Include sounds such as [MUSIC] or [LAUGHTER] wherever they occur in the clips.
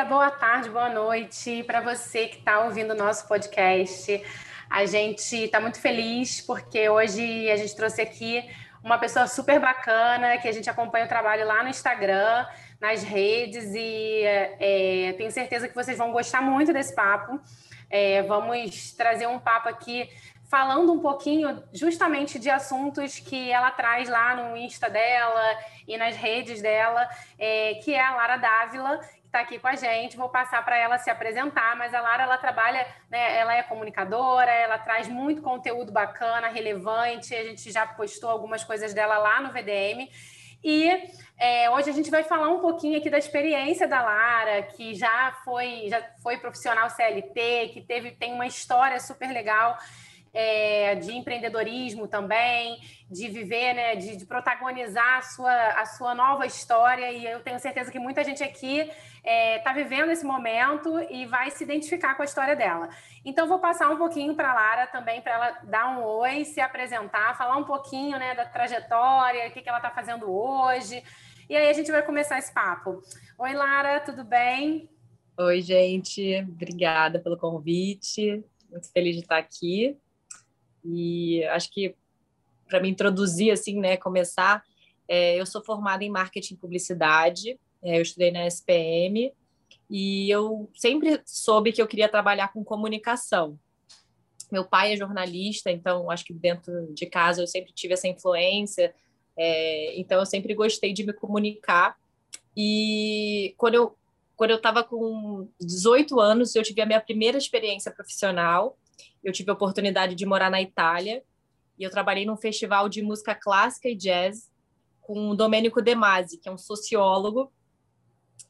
Dia, boa tarde, boa noite para você que está ouvindo o nosso podcast. A gente está muito feliz porque hoje a gente trouxe aqui uma pessoa super bacana que a gente acompanha o trabalho lá no Instagram, nas redes e é, tenho certeza que vocês vão gostar muito desse papo. É, vamos trazer um papo aqui falando um pouquinho justamente de assuntos que ela traz lá no Insta dela e nas redes dela, é, que é a Lara Dávila, que está aqui com a gente. Vou passar para ela se apresentar, mas a Lara ela trabalha, né, ela é comunicadora, ela traz muito conteúdo bacana, relevante. A gente já postou algumas coisas dela lá no VDM. E é, hoje a gente vai falar um pouquinho aqui da experiência da Lara, que já foi, já foi profissional CLT, que teve, tem uma história super legal é, de empreendedorismo também, de viver, né, de, de, protagonizar a sua, a sua nova história. E eu tenho certeza que muita gente aqui está é, tá vivendo esse momento e vai se identificar com a história dela. Então, vou passar um pouquinho para a Lara também, para ela dar um oi, se apresentar, falar um pouquinho né, da trajetória, o que, que ela está fazendo hoje. E aí a gente vai começar esse papo. Oi, Lara, tudo bem? Oi, gente. Obrigada pelo convite. Muito feliz de estar aqui. E acho que para me introduzir assim, né, começar, é, eu sou formada em marketing e publicidade. É, eu estudei na SPM e eu sempre soube que eu queria trabalhar com comunicação. Meu pai é jornalista, então acho que dentro de casa eu sempre tive essa influência. É, então eu sempre gostei de me comunicar. E quando eu quando eu estava com 18 anos, eu tive a minha primeira experiência profissional eu tive a oportunidade de morar na Itália e eu trabalhei num festival de música clássica e jazz com o Domenico De Masi, que é um sociólogo,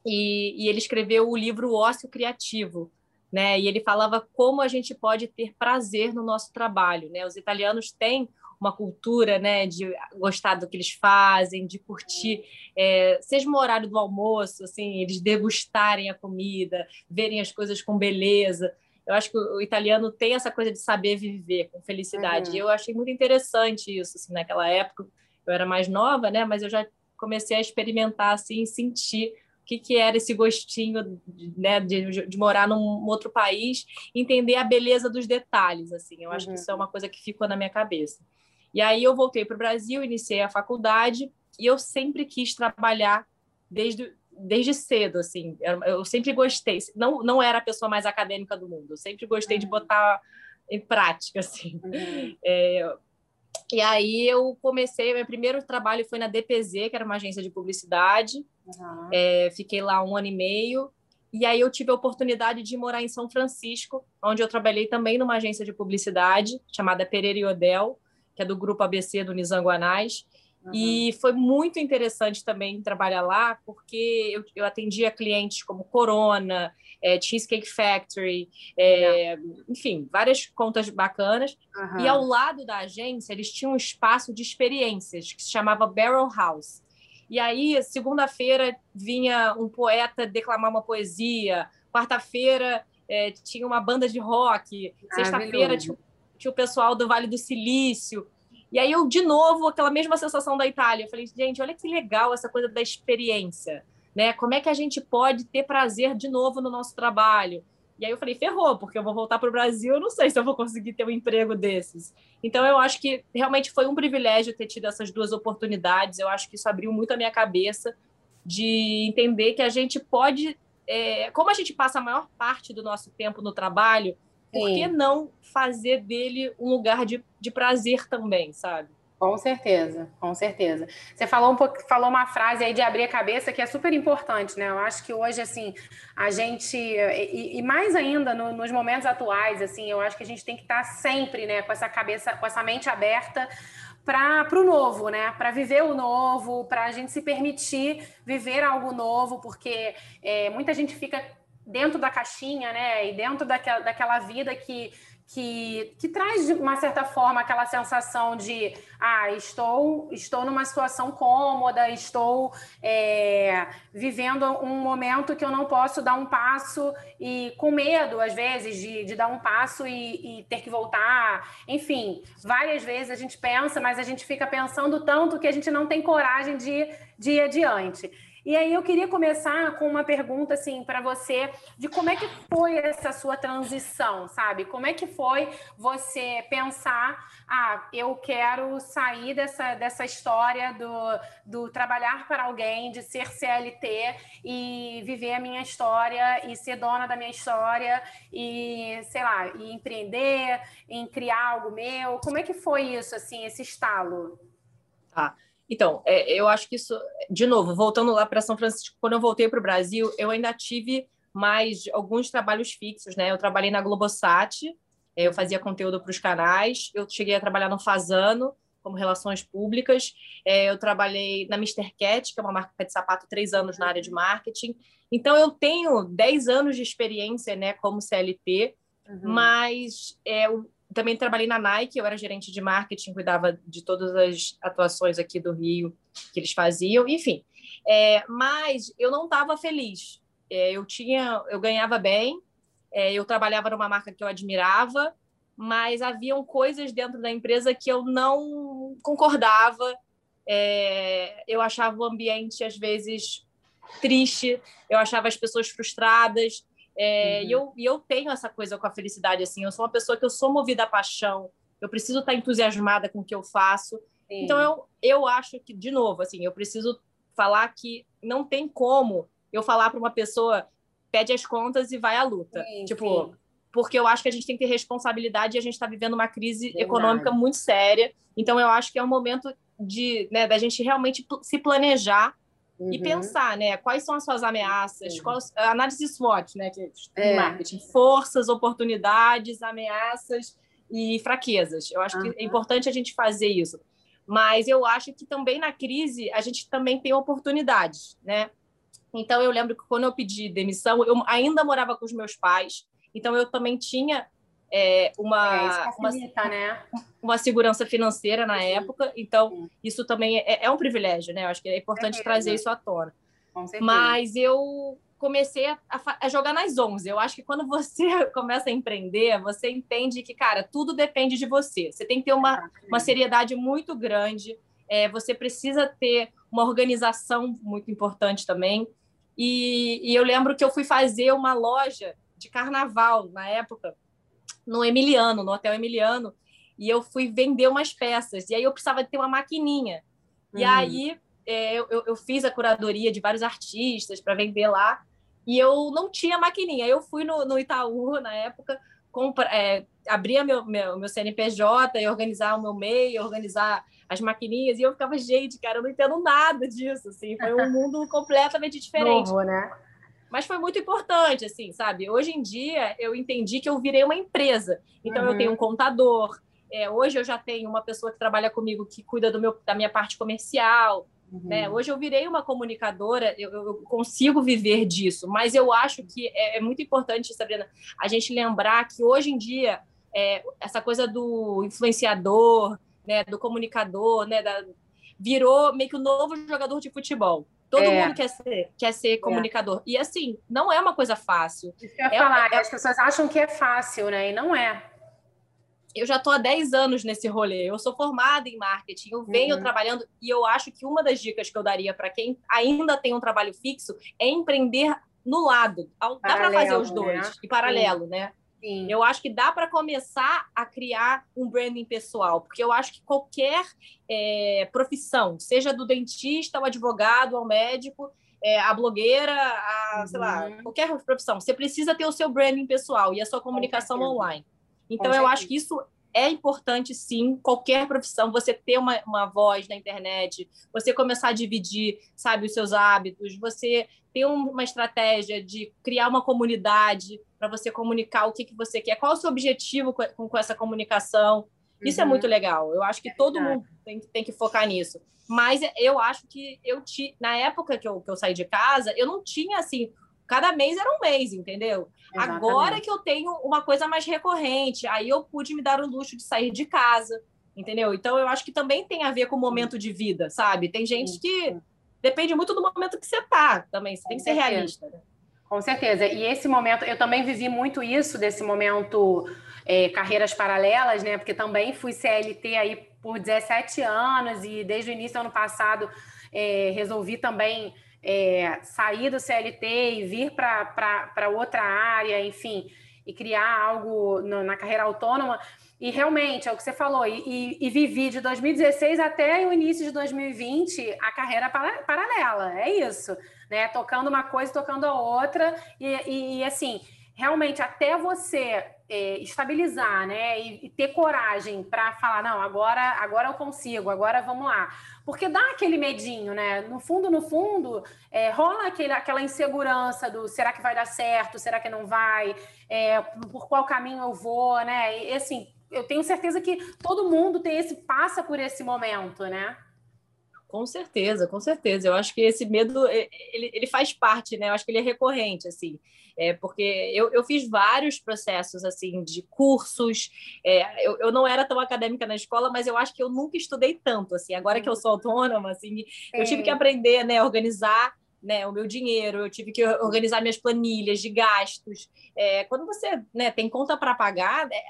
e, e ele escreveu o livro Ócio Criativo, né? E ele falava como a gente pode ter prazer no nosso trabalho, né? Os italianos têm uma cultura, né, de gostar do que eles fazem, de curtir, é, seja no horário do almoço, assim, eles degustarem a comida, verem as coisas com beleza eu acho que o italiano tem essa coisa de saber viver com felicidade. Uhum. E eu achei muito interessante isso, assim, naquela época. Eu era mais nova, né? Mas eu já comecei a experimentar, assim, sentir o que, que era esse gostinho, né? De, de morar num outro país, entender a beleza dos detalhes, assim. Eu acho uhum. que isso é uma coisa que ficou na minha cabeça. E aí eu voltei para o Brasil, iniciei a faculdade e eu sempre quis trabalhar desde desde cedo, assim. Eu, eu, sempre gostei. Não, não era a pessoa mais acadêmica do mundo. Eu sempre gostei uhum. de botar em prática, assim. Uhum. [LAUGHS] É, e aí eu comecei, meu primeiro trabalho foi na DPZ, que era uma agência de publicidade. Uhum. É, fiquei lá um ano e meio. E aí eu tive a oportunidade de morar em São Francisco, onde eu trabalhei também numa agência de publicidade chamada Pereira e Odell, que é do grupo ABC do Nizanguanais. Uhum. E foi muito interessante também trabalhar lá, porque eu, eu atendia clientes como Corona, é, Cheesecake Factory, é, enfim, várias contas bacanas. Uhum. E ao lado da agência, eles tinham um espaço de experiências que se chamava Barrel House. E aí, segunda-feira, vinha um poeta declamar uma poesia, quarta-feira, é, tinha uma banda de rock, sexta-feira, tinha, tinha o pessoal do Vale do Silício. E aí eu, de novo, aquela mesma sensação da Itália. Eu falei, gente, olha que legal essa coisa da experiência, né? Como é que a gente pode ter prazer de novo no nosso trabalho? E aí eu falei, ferrou, porque eu vou voltar para o Brasil, eu não sei se eu vou conseguir ter um emprego desses. Então eu acho que realmente foi um privilégio ter tido essas duas oportunidades. Eu acho que isso abriu muito a minha cabeça de entender que a gente pode, é, como a gente passa a maior parte do nosso tempo no trabalho, por que não fazer dele um lugar de, de prazer também, sabe? Com certeza, com certeza. Você falou um pouco, falou uma frase aí de abrir a cabeça que é super importante, né? Eu acho que hoje, assim, a gente, e, e mais ainda no, nos momentos atuais, assim, eu acho que a gente tem que estar sempre, né, com essa cabeça, com essa mente aberta para o novo, né? Para viver o novo, para a gente se permitir viver algo novo, porque é, muita gente fica dentro da caixinha, né? E dentro daquela, daquela vida que, que, que traz, de uma certa forma, aquela sensação de ah, estou, estou numa situação cômoda, estou é, vivendo um momento que eu não posso dar um passo e com medo, às vezes, de, de dar um passo e, e ter que voltar. Enfim, várias vezes a gente pensa, mas a gente fica pensando tanto que a gente não tem coragem de, de ir adiante. E aí eu queria começar com uma pergunta assim para você de como é que foi essa sua transição, sabe? Como é que foi você pensar, ah, eu quero sair dessa, dessa história do, do trabalhar para alguém, de ser CLT e viver a minha história e ser dona da minha história e, sei lá, e empreender, em criar algo meu. Como é que foi isso, assim, esse estalo? Tá. Então, é, eu acho que isso, de novo, voltando lá para São Francisco, quando eu voltei para o Brasil, eu ainda tive mais alguns trabalhos fixos, né? Eu trabalhei na Globosat, é, eu fazia conteúdo para os canais, eu cheguei a trabalhar no Fazano, como relações públicas, é, eu trabalhei na Mr. Cat, que é uma marca de sapato, três anos na área de marketing. Então, eu tenho dez anos de experiência, né, como CLT, uhum. mas é, também trabalhei na Nike, eu era gerente de marketing, cuidava de todas as atuações aqui do Rio que eles faziam, enfim. É, mas eu não estava feliz. É, eu tinha, eu ganhava bem, é, eu trabalhava numa marca que eu admirava, mas haviam coisas dentro da empresa que eu não concordava. É, eu achava o ambiente às vezes triste, eu achava as pessoas frustradas, é, uhum. e, eu, e eu tenho essa coisa com a felicidade, assim, eu sou uma pessoa que eu sou movida à paixão, eu preciso estar entusiasmada com o que eu faço. Sim. Então, eu, eu acho que, de novo, assim, eu preciso falar que não tem como eu falar para uma pessoa pede as contas e vai à luta. Sim, tipo, sim. porque eu acho que a gente tem que ter responsabilidade e a gente está vivendo uma crise Verdade. econômica muito séria. Então, eu acho que é um momento de, né, da gente realmente se planejar Uhum. E pensar, né? Quais são as suas ameaças? Uhum. Qual, análise SWOT, né? Que é. marketing. Forças, oportunidades, ameaças e fraquezas. Eu acho uhum. que é importante a gente fazer isso. Mas eu acho que também na crise a gente também tem oportunidades, né? Então eu lembro que quando eu pedi demissão, eu ainda morava com os meus pais. Então eu também tinha é, uma, é, uma, né? uma segurança financeira na época, então isso também é, é, um privilégio, né? Eu acho que é importante trazer isso à tona. Mas eu comecei a, a, jogar nas 11. Eu acho que quando você [LAUGHS] começa a empreender, você entende que, cara, tudo depende de você. Você tem que ter uma, uma seriedade muito grande, é, você precisa ter uma organização muito importante também. E, e eu lembro que eu fui fazer uma loja de carnaval na época no Emiliano, no Hotel Emiliano, e eu fui vender umas peças. E aí eu precisava ter uma maquininha. E uhum. aí é, eu, eu, fiz a curadoria de vários artistas para vender lá, e eu não tinha maquininha. Eu fui no, no Itaú, na época, compra, é, abria meu, meu, meu CNPJ e organizar o meu MEI, organizar as maquininhas, e eu ficava, gente, cara, eu não entendo nada disso, assim, foi um [LAUGHS] mundo completamente diferente. Novo, né? Mas foi muito importante, assim, sabe? Hoje em dia eu entendi que eu virei uma empresa. Então uhum. eu tenho um contador. É, hoje eu já tenho uma pessoa que trabalha comigo que cuida do meu, da minha parte comercial. Uhum. Né? Hoje eu virei uma comunicadora, eu, eu, consigo viver disso, mas eu acho que é, é, muito importante, Sabrina, a gente lembrar que hoje em dia é, essa coisa do influenciador, né, do comunicador, né, da, virou meio que o novo jogador de futebol. Todo é. mundo quer ser, quer ser é. comunicador. E assim, não é uma coisa fácil. Isso que eu ia é, falar, é... as pessoas acham que é fácil, né? E não é. Eu já estou há 10 anos nesse rolê. Eu sou formada em marketing, eu venho uhum. trabalhando e eu acho que uma das dicas que eu daria para quem ainda tem um trabalho fixo é empreender no lado. Dá para fazer os dois, né? e paralelo, Sim. né? Sim. Eu acho que dá para começar a criar um branding pessoal, porque eu acho que qualquer é, profissão, seja do dentista, o advogado, ao médico, é, a blogueira, a, uhum. sei lá, uhum. qualquer profissão, você precisa ter o seu branding pessoal e a sua comunicação online. Então, eu acho que isso é importante, sim, qualquer profissão, você ter uma, uma voz na internet, você começar a dividir, sabe, os seus hábitos, você ter uma estratégia de criar uma comunidade para você comunicar o que, que você quer, qual é o seu objetivo com, com essa comunicação. Isso é uhum. é muito legal. Eu acho que é todo mundo tem, tem que focar nisso. Mas eu acho que eu ti, na época que eu, que eu saí de casa, eu não tinha assim cada mês era um mês, entendeu? Exatamente. Agora que eu tenho uma coisa mais recorrente, aí eu pude me dar o luxo de sair de casa, entendeu? Então eu acho que também tem a ver com o momento de vida, sabe? Tem gente que depende muito do momento que você tá também, você tem que ser realista. Né? Com certeza. E esse momento, eu também vivi muito isso, desse momento é, carreiras paralelas, né? Porque também fui CLT aí por 17 anos e desde o início do ano passado é, resolvi também é, sair do CLT e vir para outra área, enfim, e criar algo no, na carreira autônoma. E realmente, é o que você falou, e, e, e, vivi de 2016 até o início de 2020 a carreira para, paralela, é isso, né? Tocando uma coisa, tocando a outra, e, e assim, realmente, até você é, estabilizar, né? E, ter coragem para falar, não, agora, agora eu consigo, agora vamos lá. Porque dá aquele medinho, né? No fundo, no fundo, é, rola aquele, aquela insegurança do será que vai dar certo, será que não vai, é, por qual caminho eu vou, né? E assim eu tenho certeza que todo mundo tem esse passa por esse momento, né? Com certeza, com certeza. Eu acho que esse medo ele, ele faz parte, né? Eu acho que ele é recorrente, assim, é porque eu, eu fiz vários processos assim de cursos. É, eu, eu não era tão acadêmica na escola, mas eu acho que eu nunca estudei tanto, assim. Agora que eu sou autônoma, assim, eu tive que aprender, né, organizar né, o meu dinheiro, eu tive que organizar minhas planilhas de gastos. É, quando você né, tem conta para pagar, é,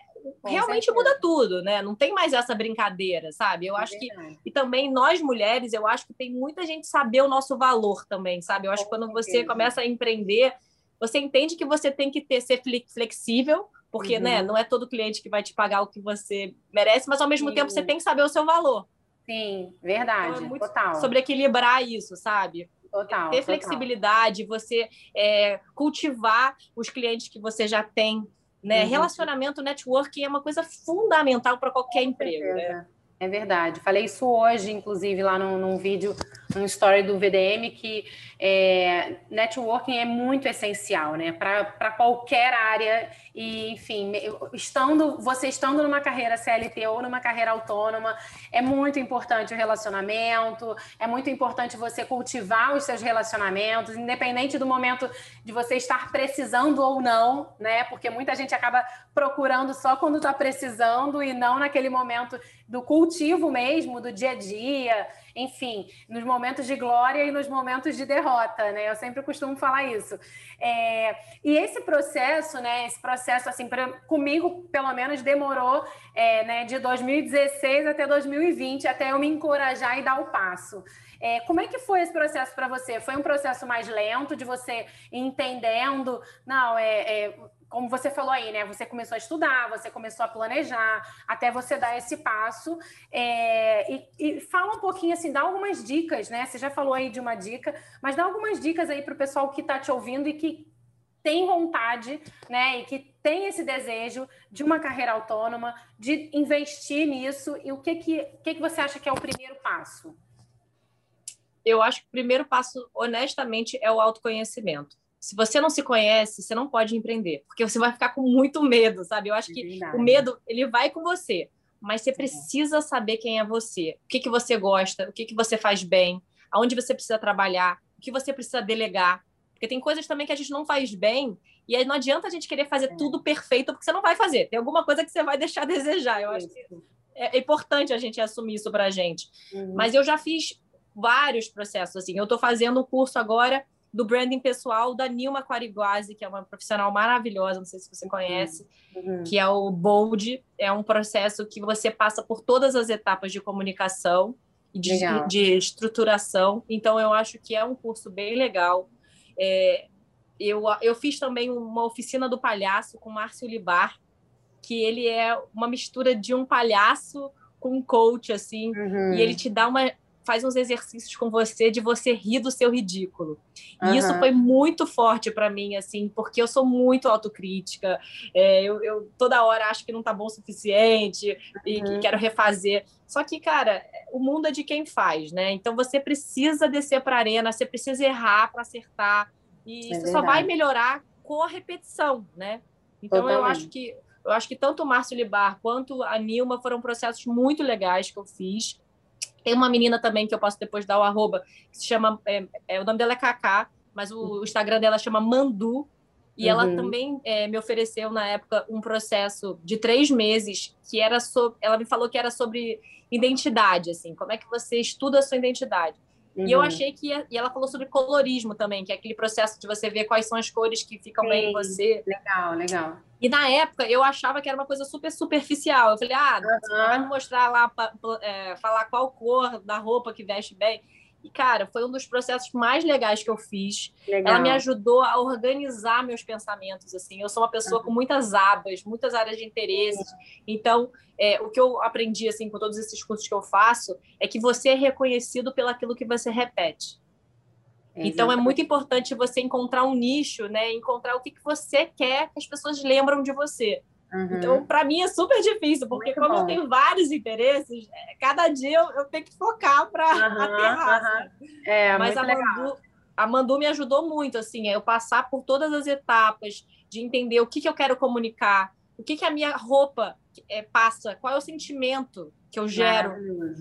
realmente certeza. muda tudo, né? Não tem mais essa brincadeira, sabe? Eu é acho verdade. que. E também nós mulheres, eu acho que tem muita gente saber o nosso valor também, sabe? Eu acho que quando você começa a empreender, você entende que você tem que ter, ser flexível, porque né, uhum. né, não é todo cliente que vai te pagar o que você merece, mas ao mesmo Sim. tempo você tem que saber o seu valor. Sim, verdade. Então, é muito total. Sobre equilibrar isso, sabe? Total. Ter total. flexibilidade, você é, cultivar os clientes que você já tem né? Uhum. Relacionamento, networking é uma coisa fundamental para qualquer emprego. Né? É verdade. Falei isso hoje, inclusive, lá num, num vídeo, num story do VDM, que é, networking é muito essencial, né? Para qualquer área. E, enfim, estando, você estando numa carreira CLT ou numa carreira autônoma, é muito importante o relacionamento, é muito importante você cultivar os seus relacionamentos, independente do momento de você estar precisando ou não, né? Porque muita gente acaba procurando só quando está precisando e não naquele momento do cultivo mesmo, do dia a dia enfim, nos momentos de glória e nos momentos de derrota, né? Eu sempre costumo falar isso. É, e esse processo, né? Esse processo, assim, pra, comigo, pelo menos, demorou é, né, de 2016 até 2020, até eu me encorajar e dar o passo. É, como é que foi esse processo para você? Foi um processo mais lento, de você entendendo, não, é, é como você falou aí, né? Você começou a estudar, você começou a planejar, até você dar esse passo. É, e, e, fala um pouquinho assim, dá algumas dicas, né? Você já falou aí de uma dica, mas dá algumas dicas aí para o pessoal que está te ouvindo e que tem vontade, né? E que tem esse desejo de uma carreira autônoma, de investir nisso. E o que que, que, que você acha que é o primeiro passo? Eu acho que o primeiro passo, honestamente, é o autoconhecimento se você não se conhece, você não pode empreender, porque você vai ficar com muito medo, sabe? Eu acho que o medo, ele vai com você, mas você precisa saber quem é você, o que, que você gosta, o que, que você faz bem, aonde você precisa trabalhar, o que você precisa delegar, porque tem coisas também que a gente não faz bem, e aí não adianta a gente querer fazer é. tudo perfeito, porque você não vai fazer, tem alguma coisa que você vai deixar a desejar, eu acho que é importante a gente assumir isso para a gente. Uhum. Mas eu já fiz vários processos, assim, eu estou fazendo um curso agora do branding pessoal da Nilma Quariguazi, que é uma profissional maravilhosa, não sei se você conhece, uhum. que é o Bold. É um processo que você passa por todas as etapas de comunicação e de, de estruturação. Então, eu acho que é um curso bem legal. É, eu, eu fiz também uma oficina do palhaço com Márcio Libar, que ele é uma mistura de um palhaço com um coach, assim, uhum. e ele te dá uma faz uns exercícios com você de você rir do seu ridículo. E isso foi muito forte para mim, assim, porque eu sou muito autocrítica. É, eu, eu, toda hora acho que não tá bom o suficiente e uhum. quero refazer. Só que, cara, o mundo é de quem faz, né? Então você precisa descer para a arena, você precisa errar para acertar. E é você só vai melhorar com a repetição, né? Então Totalmente. eu acho que eu acho que tanto o Márcio Libar quanto a Nilma foram processos muito legais que eu fiz. Tem uma menina também que eu posso depois dar o arroba, que se chama. É, é o nome dela é Kaká, mas o, o, Instagram dela chama Mandu. E uhum. ela também é, me ofereceu, na época, um processo de três meses, que era sobre. Ela me falou que era sobre identidade, assim, como é que você estuda a sua identidade. Uhum. E eu uhum. achei que. E ela falou sobre colorismo também, que é aquele processo de você ver quais são as cores que ficam Sim. bem em você. Legal, legal. E na época eu achava que era uma coisa super superficial. Eu falei, ah, uhum. vai me mostrar lá, é, falar qual cor da roupa que veste bem. E, cara, foi um dos processos mais legais que eu fiz. Legal. Ela me ajudou a organizar meus pensamentos, assim. Eu sou uma pessoa uhum. com muitas abas, muitas áreas de interesse. Então, é, o que eu aprendi, assim, com todos esses cursos que eu faço, é que você é reconhecido pelo aquilo que você repete. Então, é muito importante você encontrar um nicho, né? Encontrar o que, que você quer que as pessoas lembram de você. Uhum. Então, para mim é super difícil, porque Muito como bom. eu tenho vários interesses, é, cada dia eu, eu tenho que focar para uhum, [LAUGHS] aterrar. Uhum. É, Mas a Mandu, a Mandu me ajudou muito, assim, eu passar por todas as etapas de entender o que, que eu quero comunicar, o que, que a minha roupa é, passa, qual é o sentimento que eu gero,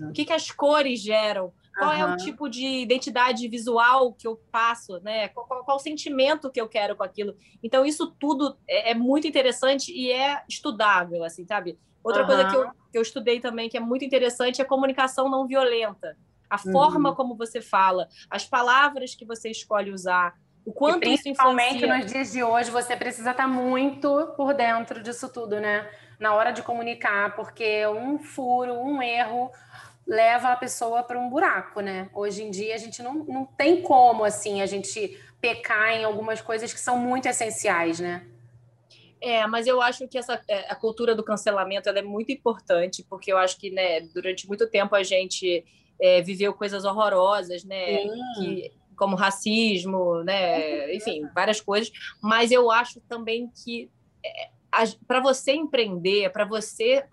o que, que as cores geram, qual uhum. é o tipo de identidade visual que eu passo, né? Qual, qual, qual, o sentimento que eu quero com aquilo. Então, isso tudo é, é muito interessante e é estudável, assim, sabe? Outra uhum. coisa que eu, que eu estudei também, que é muito interessante, é comunicação não violenta. A uhum. forma como você fala, as palavras que você escolhe usar, o quanto e principalmente isso influencia... nos dias de hoje, você precisa estar muito por dentro disso tudo, né? Na hora de comunicar, porque um furo, um erro leva a pessoa para um buraco, né? Hoje em dia a gente não, não tem como assim a gente pecar em algumas coisas que são muito essenciais, né? É, mas eu acho que essa é, a cultura do cancelamento é muito importante, porque eu acho que né, durante muito tempo a gente é, viveu coisas horrorosas, né? Que, como racismo, né? Enfim, várias coisas. Mas eu acho também que é, para você empreender, para você,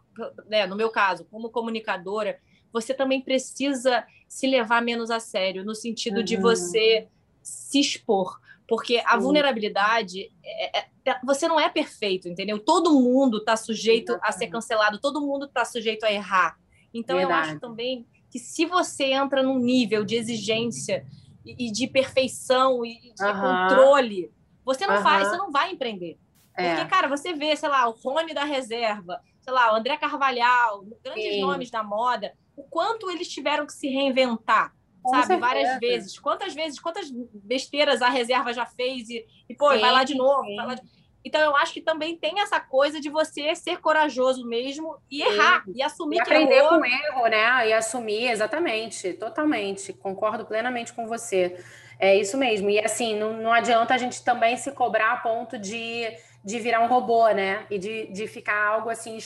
né, no meu caso, como comunicadora, você também precisa se levar menos a sério, no sentido uhum. de você se expor. Porque a vulnerabilidade, é, é, é, você não é perfeito, entendeu? Todo mundo está sujeito Exatamente. a ser cancelado, todo mundo está sujeito a errar. Então, Verdade. eu acho também que se você entra num nível de exigência e, de perfeição e de uhum. controle, você não uhum. faz, você não vai empreender. É. Porque, cara, você vê, sei lá, o Rony da reserva, sei lá, o André Carvalhal, grandes Sim. nomes da moda, o quanto eles tiveram que se reinventar, Com sabe? Certeza. Várias vezes. Quantas vezes, quantas besteiras a reserva já fez e, e pô, sim, vai lá de novo. Lá de... Então, eu acho que também tem essa coisa de você ser corajoso mesmo e sim. errar, e assumir e que aprender errou. com erro, né? E assumir, exatamente, totalmente. Concordo plenamente com você. É isso mesmo. E assim, não, não adianta a gente também se cobrar a ponto de, de virar um robô, né? E de, de ficar algo assim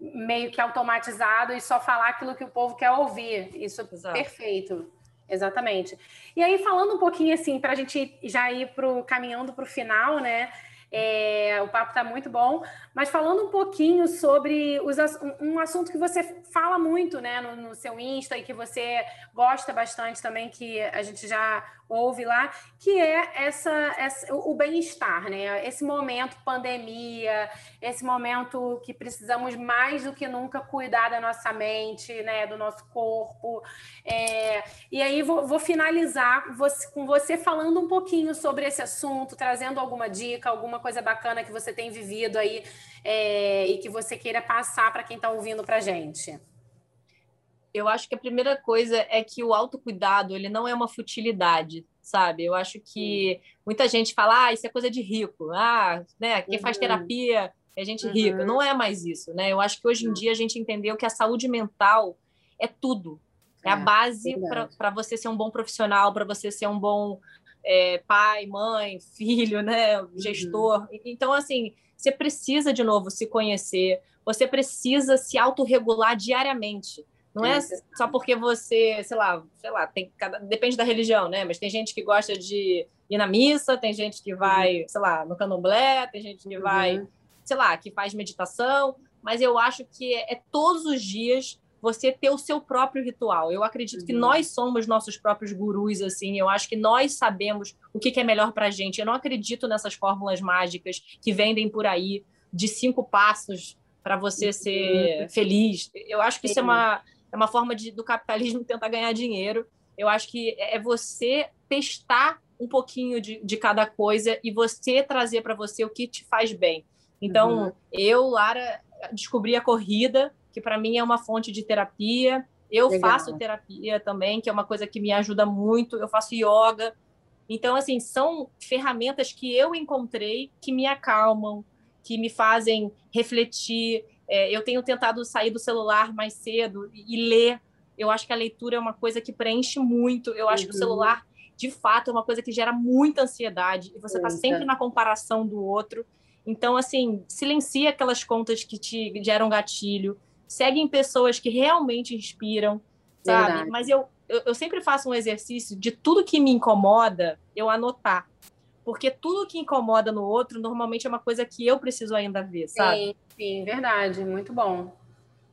meio que automatizado e só falar aquilo que o povo quer ouvir. Isso é perfeito. Exatamente. E aí, falando um pouquinho assim, para a gente já ir pro, caminhando para o final, né? É, o papo está muito bom, mas falando um pouquinho sobre os, um assunto que você fala muito né, no, no seu Insta e que você gosta bastante também, que a gente já ouve lá, que é essa, essa o bem-estar, né? Esse momento pandemia, esse momento que precisamos mais do que nunca cuidar da nossa mente, né? Do nosso corpo. É, e aí vou, vou finalizar você, com você falando um pouquinho sobre esse assunto, trazendo alguma dica, alguma coisa bacana que você tem vivido aí é, e que você queira passar para quem está ouvindo para gente eu acho que a primeira coisa é que o autocuidado ele não é uma futilidade, sabe? Eu acho que muita gente fala, ah, isso é coisa de rico, ah, né? Quem uhum. faz terapia é gente uhum. rica. Não é mais isso, né? Eu acho que hoje em dia a gente entendeu que a saúde mental é tudo. É, é a base para você ser um bom profissional, para você ser um bom é, pai, mãe, filho, né? Uhum. Gestor. Uhum. Então, assim, você precisa, de novo, se conhecer, você precisa se autorregular diariamente. Não é só porque você, sei lá, sei lá, tem cada, depende da religião, né? Mas tem gente que gosta de ir na missa, tem gente que vai, uhum. sei lá, no candomblé, tem gente que vai, uhum. sei lá, que faz meditação, mas eu acho que é, é, todos os dias você ter o seu próprio ritual. Eu acredito uhum. que nós somos nossos próprios gurus, assim. Eu acho que nós sabemos o que, que é melhor para a gente. Eu não acredito nessas fórmulas mágicas que vendem por aí de cinco passos para você uhum. ser feliz. Eu acho que isso é uma é uma forma de, do capitalismo [LAUGHS] tentar ganhar dinheiro. Eu acho que é, é você testar um pouquinho de, de cada coisa e você trazer para você o que te faz bem. Então, uhum. eu, Lara, descobri a corrida, que para mim é uma fonte de terapia. Eu Legal. faço terapia também, que é uma coisa que me ajuda muito. Eu faço yoga. Então, assim, são ferramentas que eu encontrei que me acalmam, que me fazem refletir, é, eu tenho tentado sair do celular mais cedo e, ler, Eu acho que a leitura é uma coisa que preenche muito. Eu acho uhum. que o uhum. celular, de fato, é uma coisa que gera muita ansiedade. E você está sempre na comparação do outro. Então, assim, silencia aquelas contas que te geram gatilho. Segue em pessoas que realmente inspiram, sabe? Verdade. Mas eu, eu, eu sempre faço um exercício de tudo que me incomoda, eu anotar porque tudo que incomoda no outro normalmente é uma coisa que eu preciso ainda ver, sabe? Sim, sim, verdade, muito bom.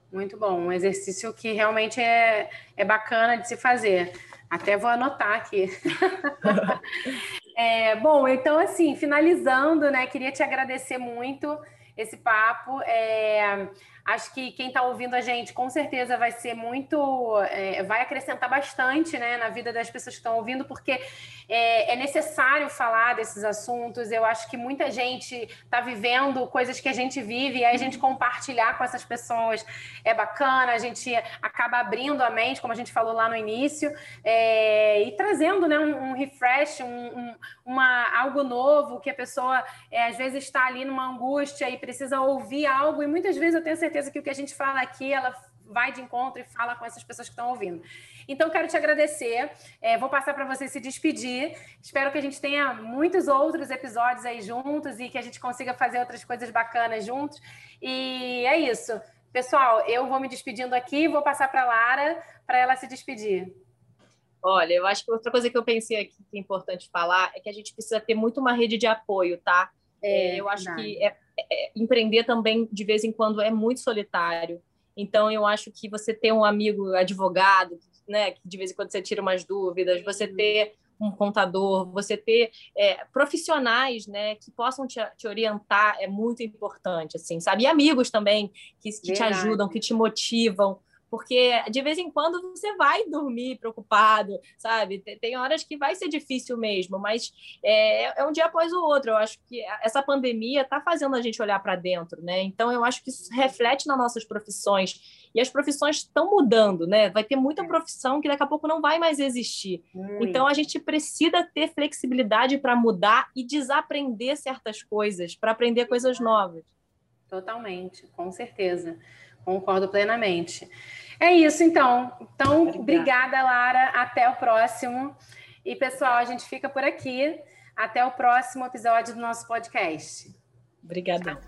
Muito bom, um exercício que realmente é, é bacana de se fazer. Até vou anotar aqui. [LAUGHS] é, bom, então assim, finalizando, né? Queria te agradecer muito esse papo. É, Acho que quem está ouvindo a gente com certeza vai ser muito, é, vai acrescentar bastante né, na vida das pessoas que estão ouvindo, porque é, é, necessário falar desses assuntos. Eu acho que muita gente está vivendo coisas que a gente vive e aí a gente compartilhar com essas pessoas é bacana, a gente acaba abrindo a mente, como a gente falou lá no início, é, e trazendo né, um, um refresh, um, um, uma, algo novo que a pessoa é, às vezes está ali numa angústia e precisa ouvir algo, e muitas vezes eu tenho certeza certeza que o que a gente fala aqui, ela vai de encontro e fala com essas pessoas que estão ouvindo. Então, quero te agradecer. É, vou passar para você se despedir. Espero que a gente tenha muitos outros episódios aí juntos e que a gente consiga fazer outras coisas bacanas juntos. E é isso. Pessoal, eu vou me despedindo aqui, vou passar para a Lara para ela se despedir. Olha, eu acho que outra coisa que eu pensei aqui que é importante falar é que a gente precisa ter muito uma rede de apoio, tá? É, eu acho que é, é, empreender também, de vez em quando, é muito solitário. Então, eu acho que você ter um amigo advogado, né, que de vez em quando você tira umas dúvidas, você uhum. ter um contador, você ter é, profissionais, né, que possam te, te, orientar é muito importante, assim, sabe? E amigos também que, que te ajudam, que te motivam porque de vez em quando você vai dormir preocupado, sabe? Tem horas que vai ser difícil mesmo, mas é, é um dia após o outro. Eu acho que essa pandemia está fazendo a gente olhar para dentro, né? Então eu acho que isso reflete nas nossas profissões e as profissões estão mudando, né? Vai ter muita é. profissão que daqui a pouco não vai mais existir. Então a gente precisa ter flexibilidade para mudar e desaprender certas coisas, para aprender coisas novas. Totalmente, com certeza. Concordo plenamente. É isso, então. Então, obrigada. obrigada, Lara. Até o próximo. E, pessoal, a gente fica por aqui. Até o próximo episódio do nosso podcast. Obrigada.